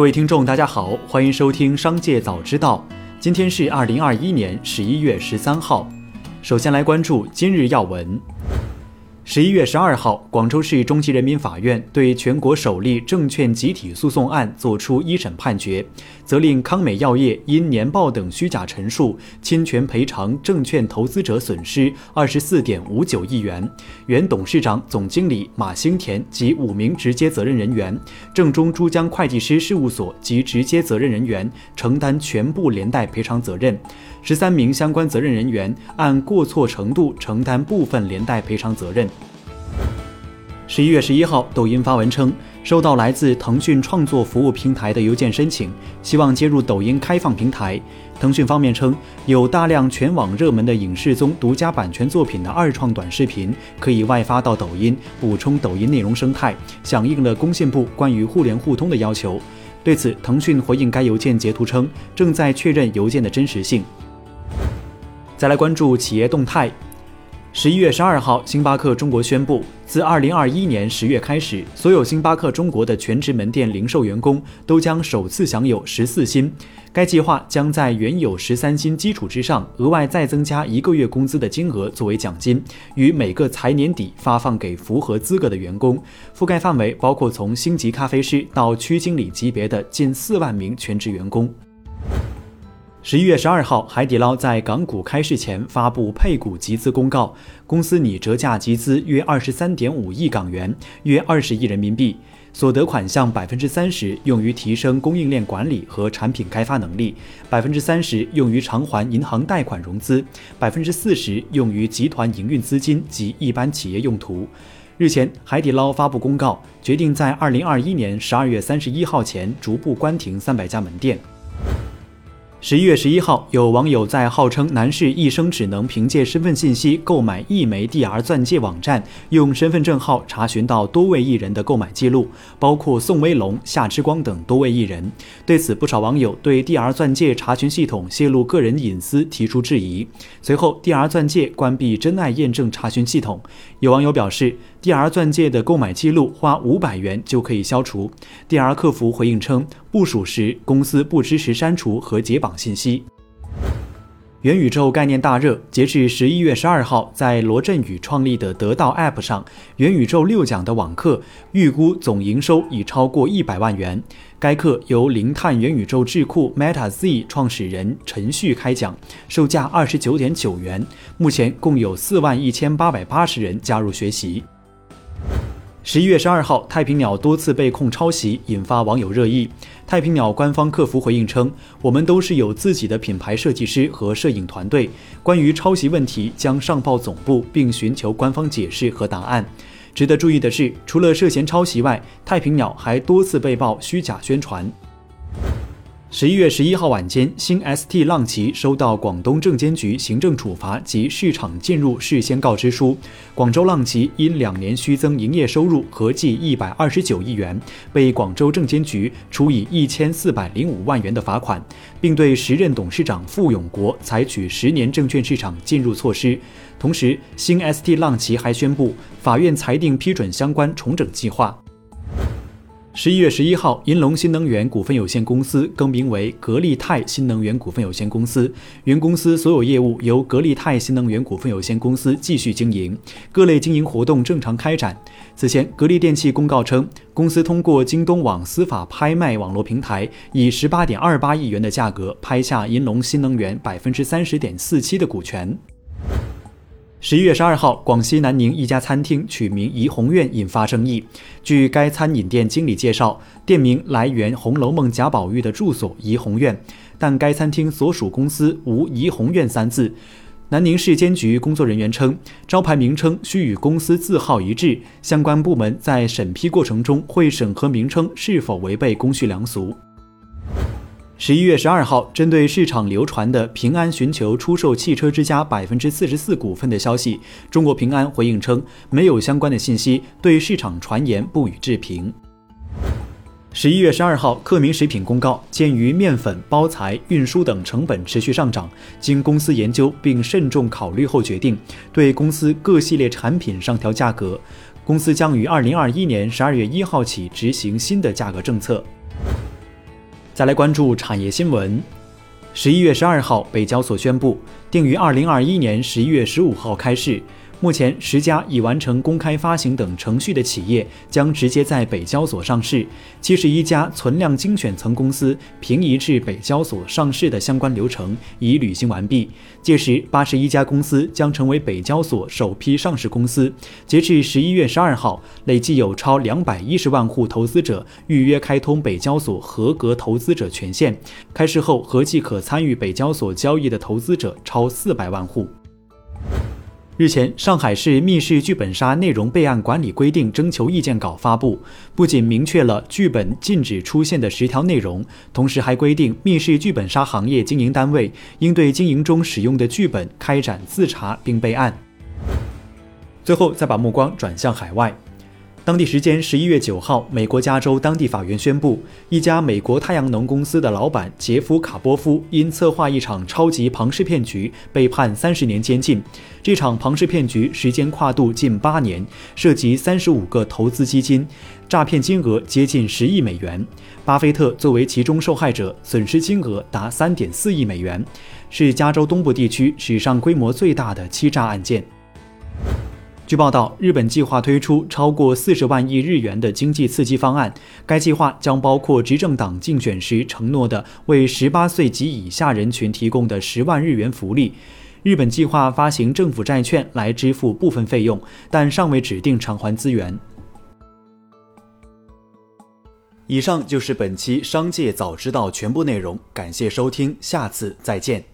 各位听众，大家好，欢迎收听《商界早知道》。今天是二零二一年十一月十三号。首先来关注今日要闻。十一月十二号，广州市中级人民法院对全国首例证券集体诉讼案作出一审判决，责令康美药业因年报等虚假陈述，侵权赔偿证券投资者损失二十四点五九亿元，原董事长、总经理马兴田及五名直接责任人员，正中珠江会计师事务所及直接责任人员承担全部连带赔偿责任，十三名相关责任人员按过错程度承担部分连带赔偿责任。十一月十一号，抖音发文称，收到来自腾讯创作服务平台的邮件申请，希望接入抖音开放平台。腾讯方面称，有大量全网热门的影视综独家版权作品的二创短视频可以外发到抖音，补充抖音内容生态，响应了工信部关于互联互通的要求。对此，腾讯回应该邮件截图称，正在确认邮件的真实性。再来关注企业动态。十一月十二号，星巴克中国宣布，自二零二一年十月开始，所有星巴克中国的全职门店零售员工都将首次享有十四薪。该计划将在原有十三薪基础之上，额外再增加一个月工资的金额作为奖金，于每个财年底发放给符合资格的员工。覆盖范围包括从星级咖啡师到区经理级别的近四万名全职员工。十一月十二号，海底捞在港股开市前发布配股集资公告，公司拟折价集资约二十三点五亿港元，约二十亿人民币，所得款项百分之三十用于提升供应链管理和产品开发能力，百分之三十用于偿还银行贷款融资，百分之四十用于集团营运资金及一般企业用途。日前，海底捞发布公告，决定在二零二一年十二月三十一号前逐步关停三百家门店。十一月十一号，有网友在号称男士一生只能凭借身份信息购买一枚 DR 钻戒网站，用身份证号查询到多位艺人的购买记录，包括宋威龙、夏之光等多位艺人。对此，不少网友对 DR 钻戒查询系统泄露个人隐私提出质疑。随后，DR 钻戒关闭真爱验证查询系统。有网友表示，DR 钻戒的购买记录花五百元就可以消除。DR 客服回应称。不属实，公司不支持删除和解绑信息。元宇宙概念大热，截至十一月十二号，在罗振宇创立的得到 App 上，元宇宙六讲的网课预估总营收已超过一百万元。该课由零碳元宇宙智库 Meta Z 创始人陈旭开讲，售价二十九点九元，目前共有四万一千八百八十人加入学习。十一月十二号，太平鸟多次被控抄袭，引发网友热议。太平鸟官方客服回应称：“我们都是有自己的品牌设计师和摄影团队，关于抄袭问题将上报总部，并寻求官方解释和答案。”值得注意的是，除了涉嫌抄袭外，太平鸟还多次被曝虚假宣传。十一月十一号晚间，新 ST 浪奇收到广东证监局行政处罚及市场进入事先告知书。广州浪奇因两年虚增营业收入合计一百二十九亿元，被广州证监局处以一千四百零五万元的罚款，并对时任董事长傅永国采取十年证券市场进入措施。同时，新 ST 浪奇还宣布，法院裁定批准相关重整计划。十一月十一号，银龙新能源股份有限公司更名为格力泰新能源股份有限公司，原公司所有业务由格力泰新能源股份有限公司继续经营，各类经营活动正常开展。此前，格力电器公告称，公司通过京东网司法拍卖网络平台，以十八点二八亿元的价格拍下银龙新能源百分之三十点四七的股权。十一月十二号，广西南宁一家餐厅取名怡红院引发争议。据该餐饮店经理介绍，店名来源《红楼梦》贾宝玉的住所怡红院，但该餐厅所属公司无怡红院三字。南宁市监局工作人员称，招牌名称需与公司字号一致，相关部门在审批过程中会审核名称是否违背公序良俗。十一月十二号，针对市场流传的平安寻求出售汽车之家百分之四十四股份的消息，中国平安回应称没有相关的信息，对市场传言不予置评。十一月十二号，克明食品公告，鉴于面粉、包材、运输等成本持续上涨，经公司研究并慎重考虑后决定，对公司各系列产品上调价格。公司将于二零二一年十二月一号起执行新的价格政策。再来关注产业新闻。十一月十二号，北交所宣布，定于二零二一年十一月十五号开市。目前，十家已完成公开发行等程序的企业将直接在北交所上市；七十一家存量精选层公司平移至北交所上市的相关流程已履行完毕。届时，八十一家公司将成为北交所首批上市公司。截至十一月十二号，累计有超两百一十万户投资者预约开通北交所合格投资者权限。开市后，合计可参与北交所交易的投资者超四百万户。日前，上海市密室剧本杀内容备案管理规定征求意见稿发布，不仅明确了剧本禁止出现的十条内容，同时还规定密室剧本杀行业经营单位应对经营中使用的剧本开展自查并备案。最后，再把目光转向海外。当地时间十一月九号，美国加州当地法院宣布，一家美国太阳能公司的老板杰夫·卡波夫因策划一场超级庞氏骗局被判三十年监禁。这场庞氏骗局时间跨度近八年，涉及三十五个投资基金，诈骗金额接近十亿美元。巴菲特作为其中受害者，损失金额达三点四亿美元，是加州东部地区史上规模最大的欺诈案件。据报道，日本计划推出超过四十万亿日元的经济刺激方案，该计划将包括执政党竞选时承诺的为十八岁及以下人群提供的十万日元福利。日本计划发行政府债券来支付部分费用，但尚未指定偿还资源。以上就是本期《商界早知道》全部内容，感谢收听，下次再见。